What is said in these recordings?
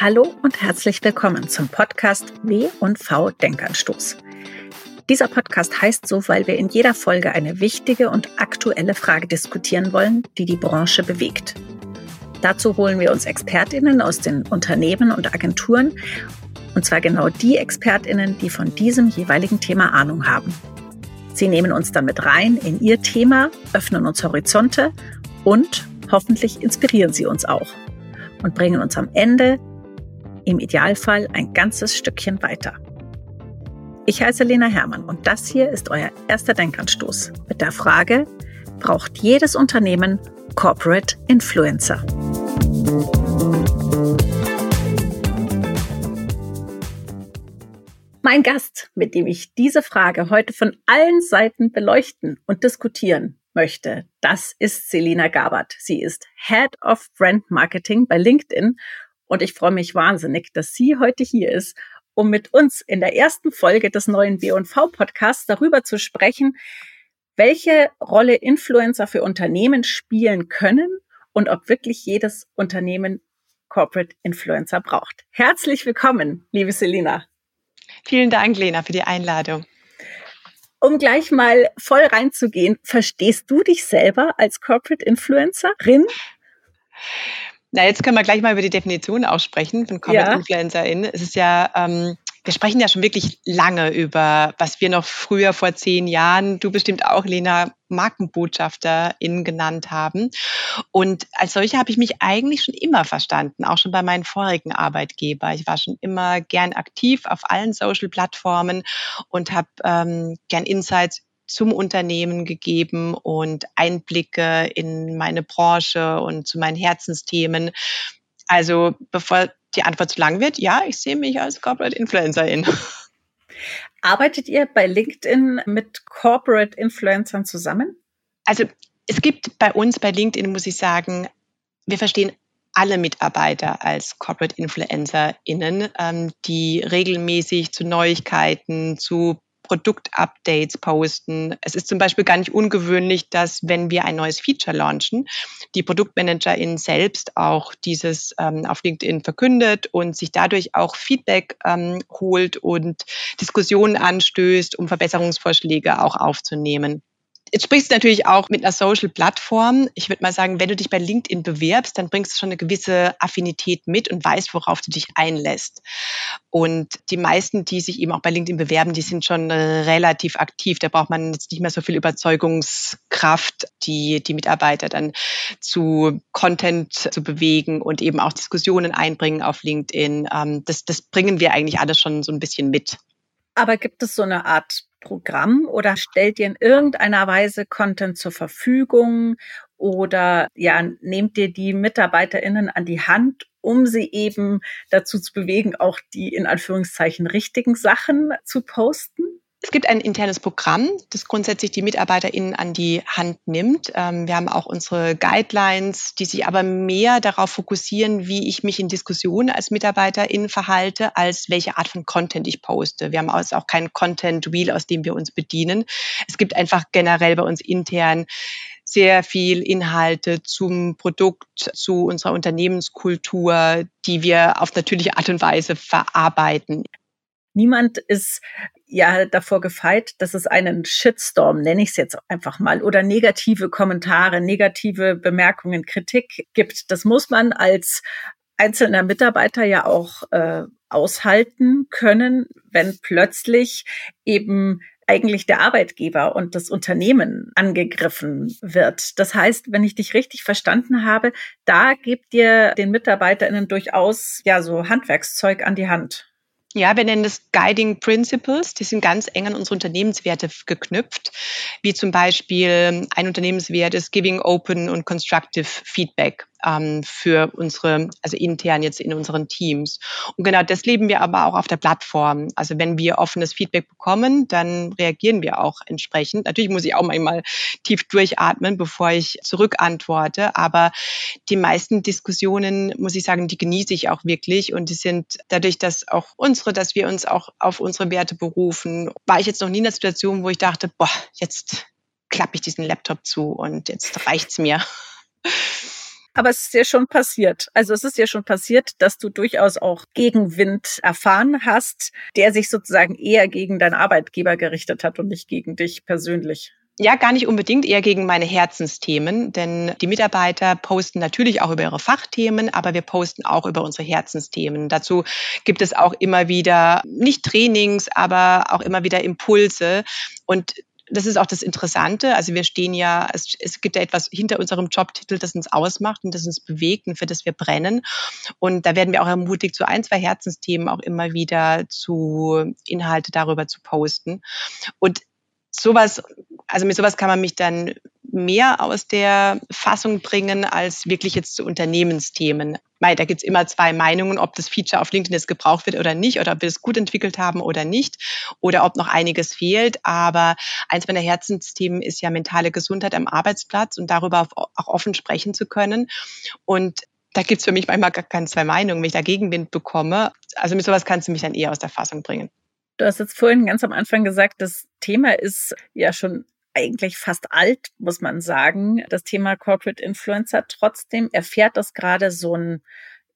Hallo und herzlich willkommen zum Podcast W&V Denkanstoß. Dieser Podcast heißt so, weil wir in jeder Folge eine wichtige und aktuelle Frage diskutieren wollen, die die Branche bewegt. Dazu holen wir uns Expertinnen aus den Unternehmen und Agenturen, und zwar genau die Expertinnen, die von diesem jeweiligen Thema Ahnung haben. Sie nehmen uns dann mit rein in ihr Thema, öffnen uns Horizonte und hoffentlich inspirieren sie uns auch und bringen uns am Ende im Idealfall ein ganzes Stückchen weiter. Ich heiße Lena Hermann und das hier ist euer erster Denkanstoß mit der Frage, braucht jedes Unternehmen Corporate Influencer? Mein Gast, mit dem ich diese Frage heute von allen Seiten beleuchten und diskutieren möchte, das ist Selina Gabert. Sie ist Head of Brand Marketing bei LinkedIn und ich freue mich wahnsinnig, dass sie heute hier ist, um mit uns in der ersten Folge des neuen B&V Podcasts darüber zu sprechen, welche Rolle Influencer für Unternehmen spielen können und ob wirklich jedes Unternehmen Corporate Influencer braucht. Herzlich willkommen, liebe Selina. Vielen Dank, Lena, für die Einladung. Um gleich mal voll reinzugehen, verstehst du dich selber als Corporate Influencerin? Na, jetzt können wir gleich mal über die Definition aussprechen von Corporate ja. Influencerin. Es ist ja, ähm, wir sprechen ja schon wirklich lange über, was wir noch früher vor zehn Jahren, du bestimmt auch, Lena, Markenbotschafterin genannt haben. Und als solche habe ich mich eigentlich schon immer verstanden, auch schon bei meinen vorigen Arbeitgeber. Ich war schon immer gern aktiv auf allen Social-Plattformen und habe ähm, gern Insights zum Unternehmen gegeben und Einblicke in meine Branche und zu meinen Herzensthemen. Also bevor die Antwort zu lang wird, ja, ich sehe mich als Corporate Influencerin. Arbeitet ihr bei LinkedIn mit Corporate Influencern zusammen? Also es gibt bei uns bei LinkedIn, muss ich sagen, wir verstehen alle Mitarbeiter als Corporate InfluencerInnen, ähm, die regelmäßig zu Neuigkeiten, zu Produktupdates posten. Es ist zum Beispiel gar nicht ungewöhnlich, dass wenn wir ein neues Feature launchen, die ProduktmanagerInnen selbst auch dieses ähm, auf LinkedIn verkündet und sich dadurch auch Feedback ähm, holt und Diskussionen anstößt, um Verbesserungsvorschläge auch aufzunehmen. Jetzt sprichst du natürlich auch mit einer Social-Plattform. Ich würde mal sagen, wenn du dich bei LinkedIn bewerbst, dann bringst du schon eine gewisse Affinität mit und weißt, worauf du dich einlässt. Und die meisten, die sich eben auch bei LinkedIn bewerben, die sind schon relativ aktiv. Da braucht man jetzt nicht mehr so viel Überzeugungskraft, die, die Mitarbeiter dann zu Content zu bewegen und eben auch Diskussionen einbringen auf LinkedIn. Ähm, das, das bringen wir eigentlich alles schon so ein bisschen mit. Aber gibt es so eine Art Programm oder stellt ihr in irgendeiner Weise Content zur Verfügung oder ja, nehmt ihr die MitarbeiterInnen an die Hand, um sie eben dazu zu bewegen, auch die in Anführungszeichen richtigen Sachen zu posten? Es gibt ein internes Programm, das grundsätzlich die MitarbeiterInnen an die Hand nimmt. Ähm, wir haben auch unsere Guidelines, die sich aber mehr darauf fokussieren, wie ich mich in Diskussionen als MitarbeiterInnen verhalte, als welche Art von Content ich poste. Wir haben also auch keinen Content Wheel, aus dem wir uns bedienen. Es gibt einfach generell bei uns intern sehr viel Inhalte zum Produkt, zu unserer Unternehmenskultur, die wir auf natürliche Art und Weise verarbeiten. Niemand ist ja davor gefeit, dass es einen Shitstorm, nenne ich es jetzt einfach mal, oder negative Kommentare, negative Bemerkungen, Kritik gibt. Das muss man als einzelner Mitarbeiter ja auch äh, aushalten können, wenn plötzlich eben eigentlich der Arbeitgeber und das Unternehmen angegriffen wird. Das heißt, wenn ich dich richtig verstanden habe, da gebt ihr den MitarbeiterInnen durchaus ja so Handwerkszeug an die Hand. Ja, wir nennen das Guiding Principles. Die sind ganz eng an unsere Unternehmenswerte geknüpft, wie zum Beispiel ein Unternehmenswert ist Giving Open und Constructive Feedback ähm, für unsere, also intern jetzt in unseren Teams. Und genau das leben wir aber auch auf der Plattform. Also wenn wir offenes Feedback bekommen, dann reagieren wir auch entsprechend. Natürlich muss ich auch manchmal tief durchatmen, bevor ich zurückantworte. Aber die meisten Diskussionen, muss ich sagen, die genieße ich auch wirklich. Und die sind dadurch, dass auch unsere, dass wir uns auch auf unsere Werte berufen, war ich jetzt noch nie in der Situation, wo ich dachte, boah, jetzt klappe ich diesen Laptop zu und jetzt reicht's mir. Aber es ist ja schon passiert. Also es ist ja schon passiert, dass du durchaus auch Gegenwind erfahren hast, der sich sozusagen eher gegen deinen Arbeitgeber gerichtet hat und nicht gegen dich persönlich. Ja, gar nicht unbedingt, eher gegen meine Herzensthemen, denn die Mitarbeiter posten natürlich auch über ihre Fachthemen, aber wir posten auch über unsere Herzensthemen. Dazu gibt es auch immer wieder, nicht Trainings, aber auch immer wieder Impulse. Und das ist auch das Interessante. Also wir stehen ja, es, es gibt ja etwas hinter unserem Jobtitel, das uns ausmacht und das uns bewegt und für das wir brennen. Und da werden wir auch ermutigt, so ein, zwei Herzensthemen auch immer wieder zu Inhalte darüber zu posten. Und sowas, also mit sowas kann man mich dann mehr aus der Fassung bringen als wirklich jetzt zu Unternehmensthemen. Weil da gibt's immer zwei Meinungen, ob das Feature auf LinkedIn jetzt gebraucht wird oder nicht, oder ob wir es gut entwickelt haben oder nicht, oder ob noch einiges fehlt. Aber eins meiner Herzensthemen ist ja mentale Gesundheit am Arbeitsplatz und darüber auch offen sprechen zu können. Und da gibt's für mich manchmal gar keine zwei Meinungen, wenn ich da Gegenwind bekomme. Also mit sowas kannst du mich dann eher aus der Fassung bringen. Du hast jetzt vorhin ganz am Anfang gesagt, das Thema ist ja schon eigentlich fast alt, muss man sagen, das Thema Corporate Influencer. Trotzdem erfährt das gerade so ein,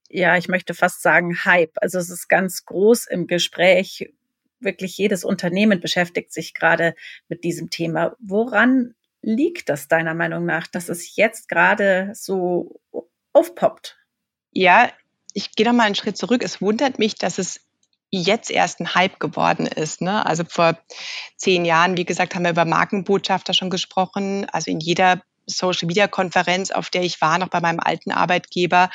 ja, ich möchte fast sagen, Hype. Also es ist ganz groß im Gespräch. Wirklich jedes Unternehmen beschäftigt sich gerade mit diesem Thema. Woran liegt das deiner Meinung nach, dass es jetzt gerade so aufpoppt? Ja, ich gehe noch mal einen Schritt zurück. Es wundert mich, dass es jetzt erst ein Hype geworden ist. Ne? Also vor zehn Jahren, wie gesagt, haben wir über Markenbotschafter schon gesprochen. Also in jeder Social Media Konferenz, auf der ich war, noch bei meinem alten Arbeitgeber,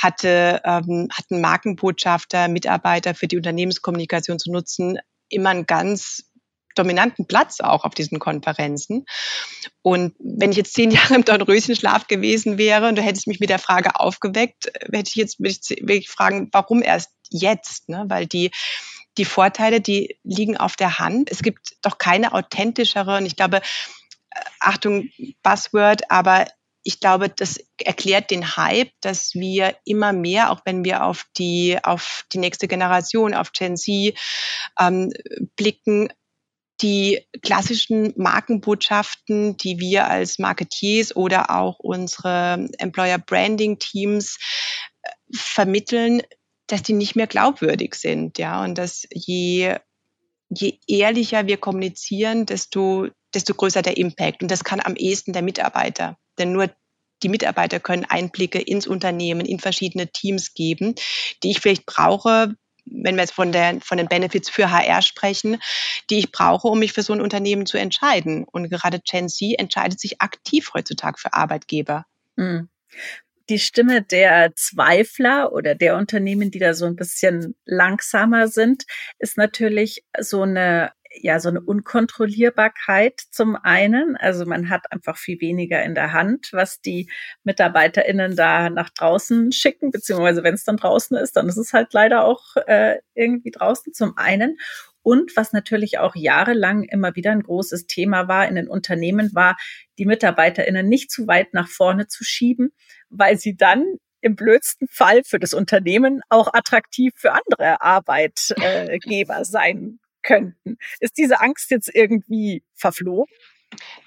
hatte, ähm, hatten Markenbotschafter, Mitarbeiter für die Unternehmenskommunikation zu nutzen, immer einen ganz dominanten Platz auch auf diesen Konferenzen. Und wenn ich jetzt zehn Jahre im Dornröschenschlaf gewesen wäre und du hättest mich mit der Frage aufgeweckt, hätte ich jetzt würde ich wirklich fragen, warum erst jetzt? Ne? Weil die die Vorteile, die liegen auf der Hand. Es gibt doch keine authentischere und ich glaube, äh, Achtung, Buzzword, aber ich glaube, das erklärt den Hype, dass wir immer mehr, auch wenn wir auf die, auf die nächste Generation, auf Gen Z ähm, blicken, die klassischen Markenbotschaften, die wir als Marketeers oder auch unsere Employer Branding Teams äh, vermitteln, dass die nicht mehr glaubwürdig sind, ja, und dass je je ehrlicher wir kommunizieren, desto desto größer der Impact. Und das kann am ehesten der Mitarbeiter, denn nur die Mitarbeiter können Einblicke ins Unternehmen, in verschiedene Teams geben, die ich vielleicht brauche, wenn wir jetzt von, der, von den Benefits für HR sprechen, die ich brauche, um mich für so ein Unternehmen zu entscheiden. Und gerade Gen Z entscheidet sich aktiv heutzutage für Arbeitgeber. Mhm. Die Stimme der Zweifler oder der Unternehmen, die da so ein bisschen langsamer sind, ist natürlich so eine ja so eine Unkontrollierbarkeit zum einen. Also man hat einfach viel weniger in der Hand, was die MitarbeiterInnen da nach draußen schicken, beziehungsweise wenn es dann draußen ist, dann ist es halt leider auch äh, irgendwie draußen zum einen. Und was natürlich auch jahrelang immer wieder ein großes Thema war in den Unternehmen, war, die MitarbeiterInnen nicht zu weit nach vorne zu schieben, weil sie dann im blödsten Fall für das Unternehmen auch attraktiv für andere Arbeitgeber sein könnten. Ist diese Angst jetzt irgendwie verflogen?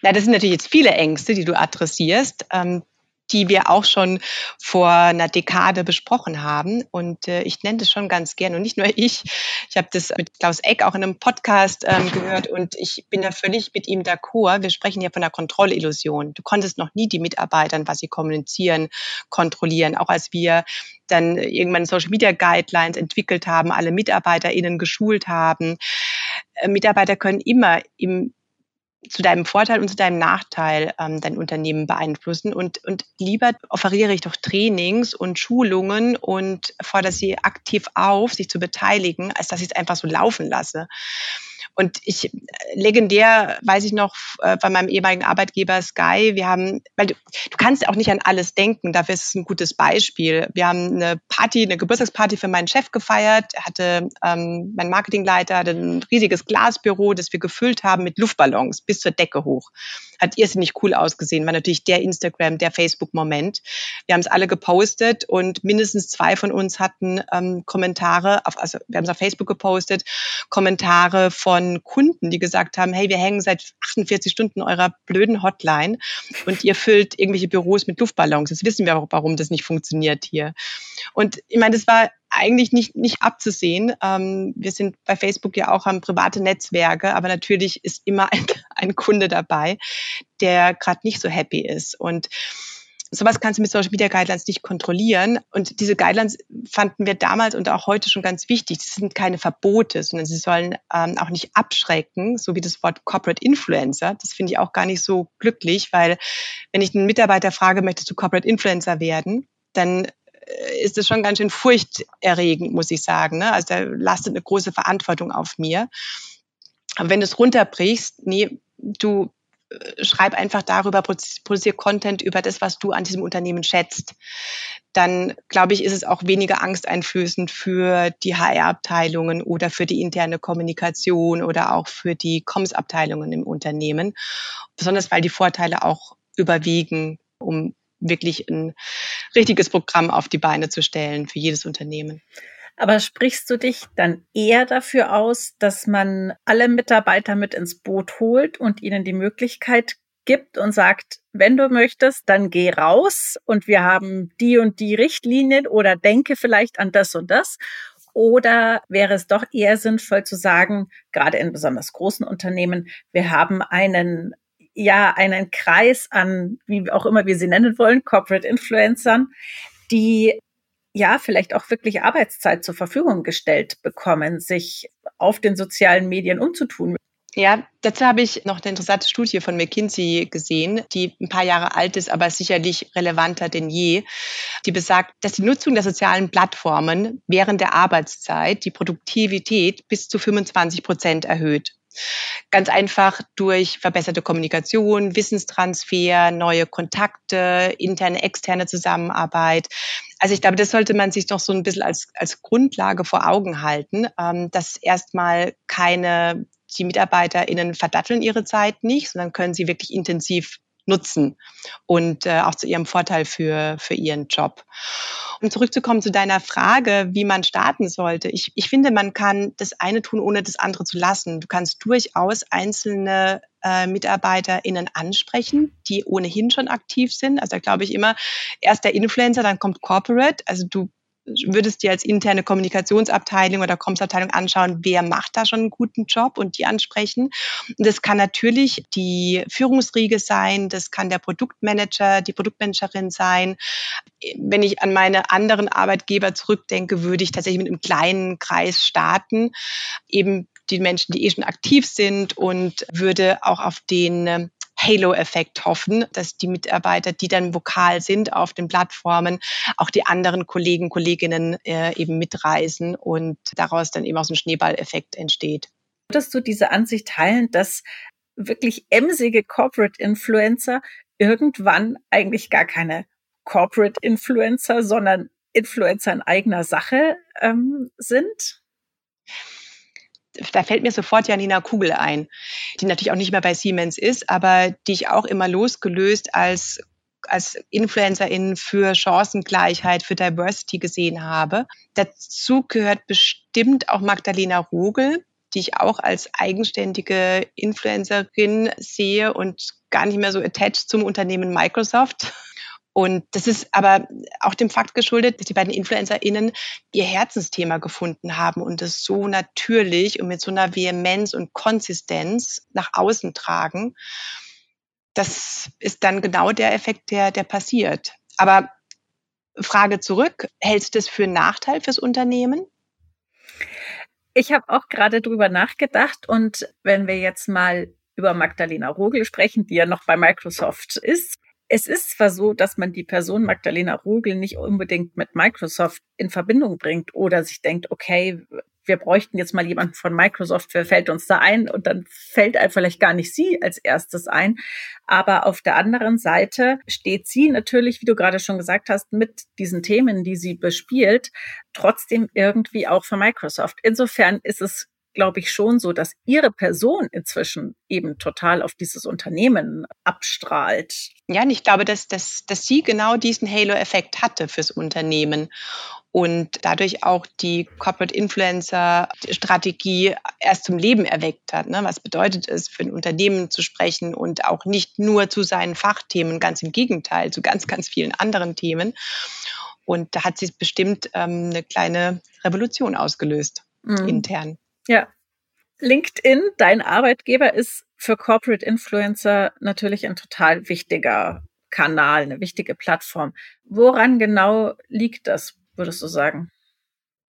Na, das sind natürlich jetzt viele Ängste, die du adressierst. Ähm, die wir auch schon vor einer Dekade besprochen haben. Und äh, ich nenne das schon ganz gern. Und nicht nur ich. Ich habe das mit Klaus Eck auch in einem Podcast ähm, gehört und ich bin da völlig mit ihm d'accord. Wir sprechen hier von einer Kontrollillusion. Du konntest noch nie die Mitarbeitern, was sie kommunizieren, kontrollieren. Auch als wir dann irgendwann Social Media Guidelines entwickelt haben, alle MitarbeiterInnen geschult haben. Äh, Mitarbeiter können immer im zu deinem Vorteil und zu deinem Nachteil ähm, dein Unternehmen beeinflussen. Und, und lieber offeriere ich doch Trainings und Schulungen und fordere sie aktiv auf, sich zu beteiligen, als dass ich es einfach so laufen lasse. Und ich äh, legendär weiß ich noch äh, bei meinem ehemaligen Arbeitgeber Sky, wir haben, weil du, du kannst auch nicht an alles denken, dafür ist es ein gutes Beispiel. Wir haben eine Party, eine Geburtstagsparty für meinen Chef gefeiert. Er hatte ähm, mein Marketingleiter hatte ein riesiges Glasbüro, das wir gefüllt haben mit Luftballons bis zur Decke hoch. Hat irrsinnig cool ausgesehen, war natürlich der Instagram, der Facebook-Moment. Wir haben es alle gepostet und mindestens zwei von uns hatten ähm, Kommentare, auf, also wir haben es auf Facebook gepostet, Kommentare von von Kunden, die gesagt haben, hey, wir hängen seit 48 Stunden eurer blöden Hotline und ihr füllt irgendwelche Büros mit Luftballons. Jetzt wissen wir auch, warum das nicht funktioniert hier. Und ich meine, das war eigentlich nicht, nicht abzusehen. Ähm, wir sind bei Facebook ja auch, haben private Netzwerke, aber natürlich ist immer ein, ein Kunde dabei, der gerade nicht so happy ist. Und sowas kannst du mit Social Media Guidelines nicht kontrollieren. Und diese Guidelines fanden wir damals und auch heute schon ganz wichtig. Das sind keine Verbote, sondern sie sollen ähm, auch nicht abschrecken, so wie das Wort Corporate Influencer. Das finde ich auch gar nicht so glücklich, weil wenn ich einen Mitarbeiter frage, möchtest du Corporate Influencer werden, dann äh, ist es schon ganz schön furchterregend, muss ich sagen. Ne? Also da lastet eine große Verantwortung auf mir. Aber wenn du es runterbrichst, nee, du schreib einfach darüber, produziere Content über das, was du an diesem Unternehmen schätzt. Dann, glaube ich, ist es auch weniger angsteinflößend für die HR-Abteilungen oder für die interne Kommunikation oder auch für die Comms-Abteilungen im Unternehmen. Besonders weil die Vorteile auch überwiegen, um wirklich ein richtiges Programm auf die Beine zu stellen für jedes Unternehmen. Aber sprichst du dich dann eher dafür aus, dass man alle Mitarbeiter mit ins Boot holt und ihnen die Möglichkeit gibt und sagt, wenn du möchtest, dann geh raus und wir haben die und die Richtlinien oder denke vielleicht an das und das? Oder wäre es doch eher sinnvoll zu sagen, gerade in besonders großen Unternehmen, wir haben einen ja einen Kreis an, wie auch immer wir sie nennen wollen, Corporate Influencern, die ja vielleicht auch wirklich Arbeitszeit zur Verfügung gestellt bekommen, sich auf den sozialen Medien umzutun. Ja, dazu habe ich noch eine interessante Studie von McKinsey gesehen, die ein paar Jahre alt ist, aber sicherlich relevanter denn je. Die besagt, dass die Nutzung der sozialen Plattformen während der Arbeitszeit die Produktivität bis zu 25 Prozent erhöht. Ganz einfach durch verbesserte Kommunikation, Wissenstransfer, neue Kontakte, interne, externe Zusammenarbeit. Also ich glaube, das sollte man sich doch so ein bisschen als, als Grundlage vor Augen halten, ähm, dass erstmal keine, die MitarbeiterInnen verdatteln ihre Zeit nicht, sondern können sie wirklich intensiv nutzen und äh, auch zu ihrem Vorteil für, für ihren Job. Um zurückzukommen zu deiner Frage, wie man starten sollte. Ich, ich finde, man kann das eine tun, ohne das andere zu lassen. Du kannst durchaus einzelne äh, MitarbeiterInnen ansprechen, die ohnehin schon aktiv sind. Also da glaube ich immer, erst der Influencer, dann kommt Corporate. Also du würdest dir als interne Kommunikationsabteilung oder Comms-Abteilung anschauen, wer macht da schon einen guten Job und die ansprechen. Und das kann natürlich die Führungsriege sein, das kann der Produktmanager, die Produktmanagerin sein. Wenn ich an meine anderen Arbeitgeber zurückdenke, würde ich tatsächlich mit einem kleinen Kreis starten, eben die Menschen, die eh schon aktiv sind und würde auch auf den Halo-Effekt hoffen, dass die Mitarbeiter, die dann vokal sind auf den Plattformen, auch die anderen Kollegen, Kolleginnen äh, eben mitreisen und daraus dann eben auch so ein Schneeballeffekt entsteht. Würdest du diese Ansicht teilen, dass wirklich emsige Corporate Influencer irgendwann eigentlich gar keine Corporate Influencer, sondern Influencer in eigener Sache ähm, sind? Da fällt mir sofort Janina Kugel ein, die natürlich auch nicht mehr bei Siemens ist, aber die ich auch immer losgelöst als als Influencerin für Chancengleichheit, für Diversity gesehen habe. Dazu gehört bestimmt auch Magdalena Rogel, die ich auch als eigenständige Influencerin sehe und gar nicht mehr so attached zum Unternehmen Microsoft. Und das ist aber auch dem Fakt geschuldet, dass die beiden InfluencerInnen ihr Herzensthema gefunden haben und es so natürlich und mit so einer Vehemenz und Konsistenz nach außen tragen. Das ist dann genau der Effekt, der, der passiert. Aber Frage zurück, hältst du das für einen Nachteil fürs Unternehmen? Ich habe auch gerade drüber nachgedacht und wenn wir jetzt mal über Magdalena Rogel sprechen, die ja noch bei Microsoft ist, es ist zwar so, dass man die Person Magdalena Rogel nicht unbedingt mit Microsoft in Verbindung bringt oder sich denkt, okay, wir bräuchten jetzt mal jemanden von Microsoft, wer fällt uns da ein? Und dann fällt vielleicht gar nicht sie als erstes ein. Aber auf der anderen Seite steht sie natürlich, wie du gerade schon gesagt hast, mit diesen Themen, die sie bespielt, trotzdem irgendwie auch für Microsoft. Insofern ist es glaube ich, schon so, dass Ihre Person inzwischen eben total auf dieses Unternehmen abstrahlt. Ja, und ich glaube, dass, dass, dass sie genau diesen Halo-Effekt hatte fürs Unternehmen und dadurch auch die Corporate Influencer Strategie erst zum Leben erweckt hat. Ne? Was bedeutet es, für ein Unternehmen zu sprechen und auch nicht nur zu seinen Fachthemen, ganz im Gegenteil, zu ganz, ganz vielen anderen Themen. Und da hat sie bestimmt ähm, eine kleine Revolution ausgelöst, mhm. intern. Ja. LinkedIn, dein Arbeitgeber, ist für Corporate Influencer natürlich ein total wichtiger Kanal, eine wichtige Plattform. Woran genau liegt das, würdest du sagen?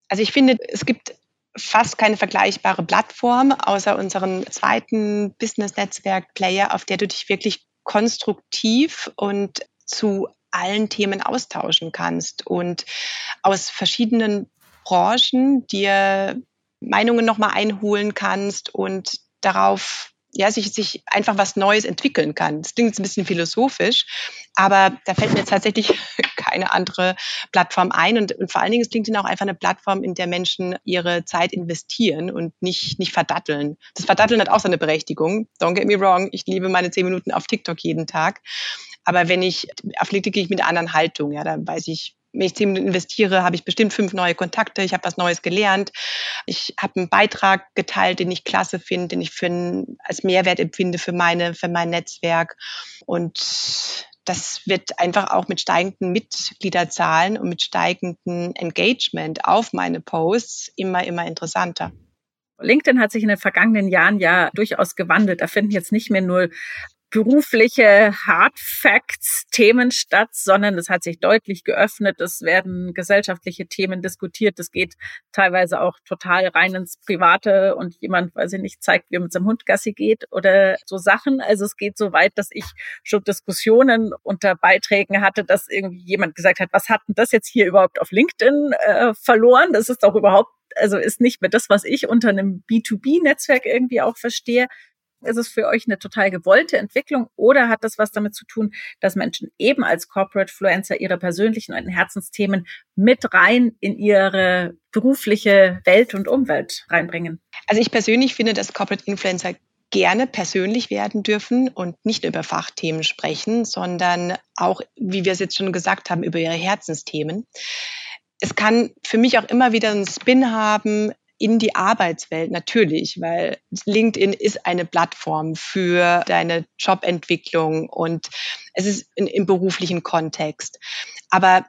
Also ich finde, es gibt fast keine vergleichbare Plattform außer unseren zweiten Business-Netzwerk Player, auf der du dich wirklich konstruktiv und zu allen Themen austauschen kannst und aus verschiedenen Branchen dir Meinungen nochmal einholen kannst und darauf ja, sich, sich einfach was Neues entwickeln kann. Das klingt jetzt ein bisschen philosophisch, aber da fällt mir jetzt tatsächlich keine andere Plattform ein. Und, und vor allen Dingen ist LinkedIn auch einfach eine Plattform, in der Menschen ihre Zeit investieren und nicht, nicht verdatteln. Das Verdatteln hat auch seine Berechtigung. Don't get me wrong. Ich liebe meine zehn Minuten auf TikTok jeden Tag. Aber wenn ich auf LinkedIn gehe ich mit einer anderen Haltung, ja, dann weiß ich, ich zehn Minuten investiere, habe ich bestimmt fünf neue Kontakte, ich habe was Neues gelernt, ich habe einen Beitrag geteilt, den ich klasse finde, den ich für ein, als Mehrwert empfinde für meine, für mein Netzwerk. Und das wird einfach auch mit steigenden Mitgliederzahlen und mit steigendem Engagement auf meine Posts immer, immer interessanter. LinkedIn hat sich in den vergangenen Jahren ja durchaus gewandelt. Da finden jetzt nicht mehr nur berufliche Hard Facts Themen statt, sondern es hat sich deutlich geöffnet. Es werden gesellschaftliche Themen diskutiert. Es geht teilweise auch total rein ins Private und jemand, weiß ich nicht, zeigt, wie er mit seinem Hund Gassi geht oder so Sachen. Also es geht so weit, dass ich schon Diskussionen unter Beiträgen hatte, dass irgendwie jemand gesagt hat, was hat denn das jetzt hier überhaupt auf LinkedIn äh, verloren? Das ist doch überhaupt also ist nicht mehr das, was ich unter einem B2B-Netzwerk irgendwie auch verstehe. Ist es für euch eine total gewollte Entwicklung oder hat das was damit zu tun, dass Menschen eben als Corporate Fluencer ihre persönlichen und Herzensthemen mit rein in ihre berufliche Welt und Umwelt reinbringen? Also ich persönlich finde, dass Corporate Influencer gerne persönlich werden dürfen und nicht über Fachthemen sprechen, sondern auch, wie wir es jetzt schon gesagt haben, über ihre Herzensthemen. Es kann für mich auch immer wieder einen Spin haben, in die Arbeitswelt natürlich, weil LinkedIn ist eine Plattform für deine Jobentwicklung und es ist in, im beruflichen Kontext. Aber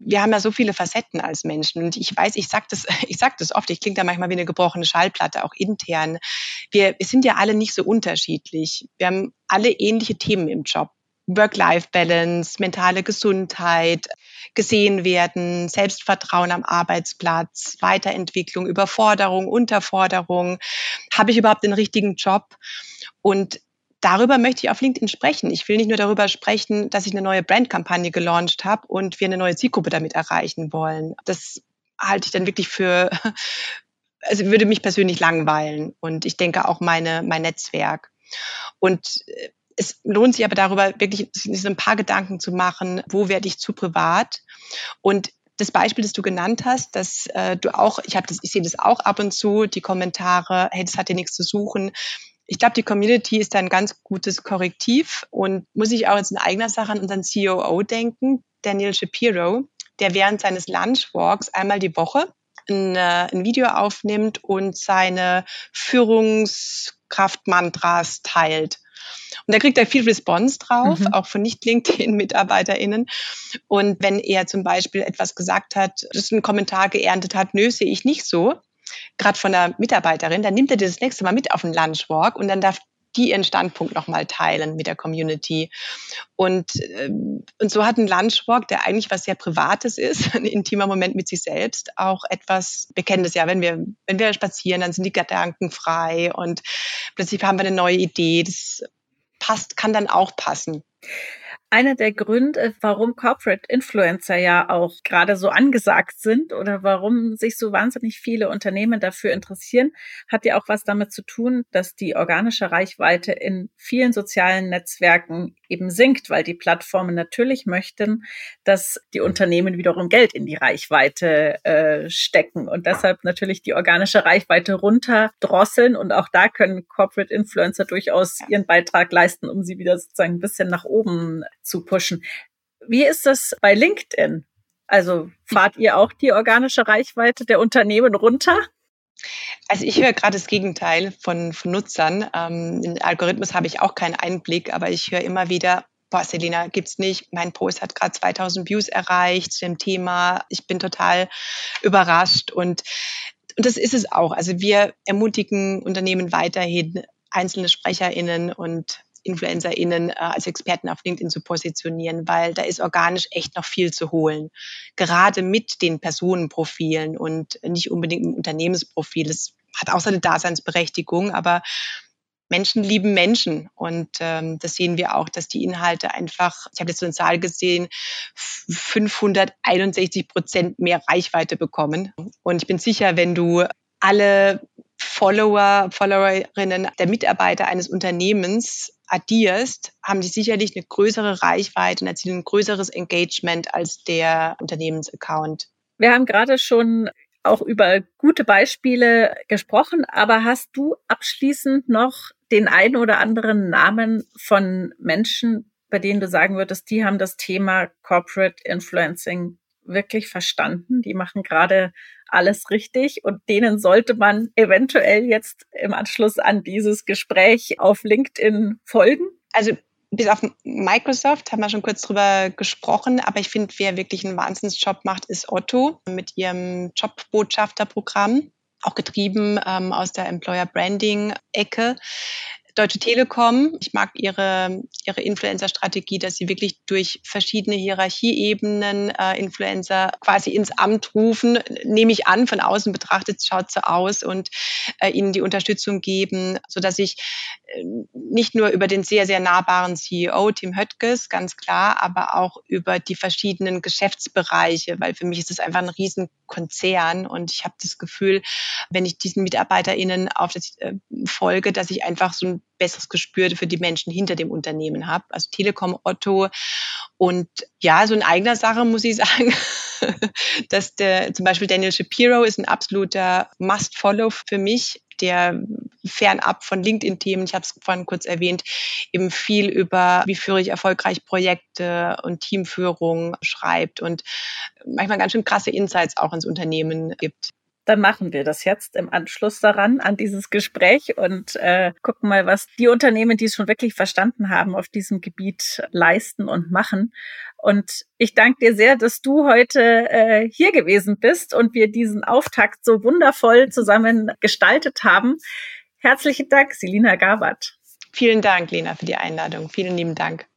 wir haben ja so viele Facetten als Menschen und ich weiß, ich sag das, ich sag das oft, ich klinge da manchmal wie eine gebrochene Schallplatte, auch intern. Wir, wir sind ja alle nicht so unterschiedlich. Wir haben alle ähnliche Themen im Job. Work-Life-Balance, mentale Gesundheit, gesehen werden, Selbstvertrauen am Arbeitsplatz, Weiterentwicklung, Überforderung, Unterforderung. Habe ich überhaupt den richtigen Job? Und darüber möchte ich auf LinkedIn sprechen. Ich will nicht nur darüber sprechen, dass ich eine neue Brandkampagne gelauncht habe und wir eine neue Zielgruppe damit erreichen wollen. Das halte ich dann wirklich für, also würde mich persönlich langweilen und ich denke auch meine, mein Netzwerk. Und äh, es lohnt sich aber darüber wirklich sich ein paar Gedanken zu machen, wo werde ich zu privat und das Beispiel, das du genannt hast, dass äh, du auch, ich habe das, ich sehe das auch ab und zu, die Kommentare, hey, das hat dir nichts zu suchen. Ich glaube, die Community ist ein ganz gutes Korrektiv und muss ich auch jetzt in eigener Sache an unseren COO denken, Daniel Shapiro, der während seines Lunchwalks einmal die Woche ein, äh, ein Video aufnimmt und seine Führungskraftmantras teilt. Und da kriegt er viel Response drauf, mhm. auch von Nicht-LinkedIn-MitarbeiterInnen. Und wenn er zum Beispiel etwas gesagt hat, das einen Kommentar geerntet hat, nö, sehe ich nicht so, gerade von der Mitarbeiterin, dann nimmt er das nächste Mal mit auf den Lunchwalk und dann darf die ihren Standpunkt nochmal teilen mit der Community. Und, ähm, und so hat ein Lunchwalk, der eigentlich was sehr Privates ist, ein intimer Moment mit sich selbst, auch etwas Bekennendes. Ja, wenn wir, wenn wir spazieren, dann sind die Gedanken frei und plötzlich haben wir eine neue Idee. Das passt, kann dann auch passen. Einer der Gründe, warum Corporate Influencer ja auch gerade so angesagt sind oder warum sich so wahnsinnig viele Unternehmen dafür interessieren, hat ja auch was damit zu tun, dass die organische Reichweite in vielen sozialen Netzwerken eben sinkt, weil die Plattformen natürlich möchten, dass die Unternehmen wiederum Geld in die Reichweite äh, stecken und deshalb natürlich die organische Reichweite runterdrosseln und auch da können Corporate Influencer durchaus ihren Beitrag leisten, um sie wieder sozusagen ein bisschen nach oben zu pushen. Wie ist das bei LinkedIn? Also fahrt ihr auch die organische Reichweite der Unternehmen runter? Also ich höre gerade das Gegenteil von, von Nutzern. Ähm, in Algorithmus habe ich auch keinen Einblick, aber ich höre immer wieder, boah, Selina, gibt's nicht. Mein Post hat gerade 2000 Views erreicht zu dem Thema. Ich bin total überrascht und und das ist es auch. Also wir ermutigen Unternehmen weiterhin, einzelne SprecherInnen und InfluencerInnen äh, als Experten auf LinkedIn zu positionieren, weil da ist organisch echt noch viel zu holen. Gerade mit den Personenprofilen und nicht unbedingt im Unternehmensprofil. Das hat auch seine Daseinsberechtigung, aber Menschen lieben Menschen und ähm, das sehen wir auch, dass die Inhalte einfach, ich habe jetzt so eine Zahl gesehen, 561 Prozent mehr Reichweite bekommen. Und ich bin sicher, wenn du alle Follower, Followerinnen der Mitarbeiter eines Unternehmens addierst, haben die sicherlich eine größere Reichweite und erzielen ein größeres Engagement als der Unternehmensaccount. Wir haben gerade schon auch über gute Beispiele gesprochen, aber hast du abschließend noch den einen oder anderen Namen von Menschen, bei denen du sagen würdest, die haben das Thema Corporate Influencing wirklich verstanden. Die machen gerade alles richtig und denen sollte man eventuell jetzt im Anschluss an dieses Gespräch auf LinkedIn folgen? Also bis auf Microsoft haben wir schon kurz drüber gesprochen, aber ich finde, wer wirklich einen Wahnsinnsjob macht, ist Otto mit ihrem Jobbotschafterprogramm, auch getrieben ähm, aus der Employer Branding Ecke. Deutsche Telekom. Ich mag ihre, ihre Influencer-Strategie, dass sie wirklich durch verschiedene Hierarchieebenen äh, Influencer quasi ins Amt rufen. Nehme ich an, von außen betrachtet schaut so aus und äh, ihnen die Unterstützung geben, so dass ich äh, nicht nur über den sehr, sehr nahbaren CEO Tim Höttges, ganz klar, aber auch über die verschiedenen Geschäftsbereiche, weil für mich ist das einfach ein Riesenkonzern und ich habe das Gefühl, wenn ich diesen MitarbeiterInnen auf das äh, folge, dass ich einfach so besseres Gespür für die Menschen hinter dem Unternehmen habe. Also Telekom, Otto und ja, so in eigener Sache muss ich sagen, dass der zum Beispiel Daniel Shapiro ist ein absoluter Must-Follow für mich der fernab von LinkedIn-Themen, ich habe es vorhin kurz erwähnt, eben viel über, wie führe ich erfolgreich Projekte und Teamführung schreibt und manchmal ganz schön krasse Insights auch ins Unternehmen gibt dann machen wir das jetzt im Anschluss daran, an dieses Gespräch und äh, gucken mal, was die Unternehmen, die es schon wirklich verstanden haben, auf diesem Gebiet leisten und machen. Und ich danke dir sehr, dass du heute äh, hier gewesen bist und wir diesen Auftakt so wundervoll zusammen gestaltet haben. Herzlichen Dank, Selina Gabert. Vielen Dank, Lena, für die Einladung. Vielen lieben Dank.